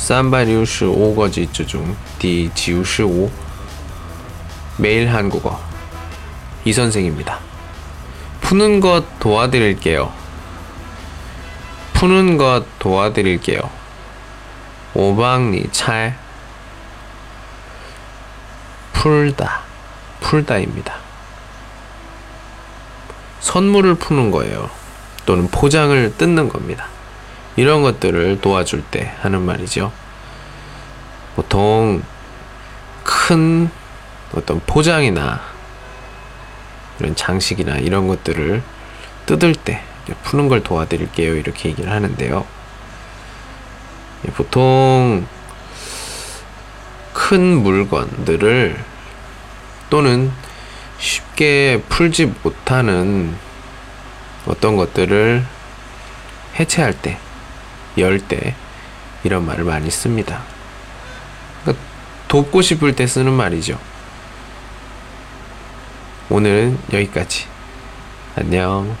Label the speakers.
Speaker 1: 三百六十五个句子중第九十五 매일 한국어 이 선생입니다. 푸는 것 도와드릴게요. 푸는 것 도와드릴게요. 오방니 찰 풀다 풀다입니다. 선물을 푸는 거예요. 또는 포장을 뜯는 겁니다. 이런 것들을 도와줄 때 하는 말이죠. 보통 큰 어떤 포장이나 이런 장식이나 이런 것들을 뜯을 때 푸는 걸 도와드릴게요. 이렇게 얘기를 하는데요. 예, 보통 큰 물건들을 또는 쉽게 풀지 못하는 어떤 것들을 해체할 때, 열 때, 이런 말을 많이 씁니다. 그러니까 돕고 싶을 때 쓰는 말이죠. 오늘은 여기까지. 안녕.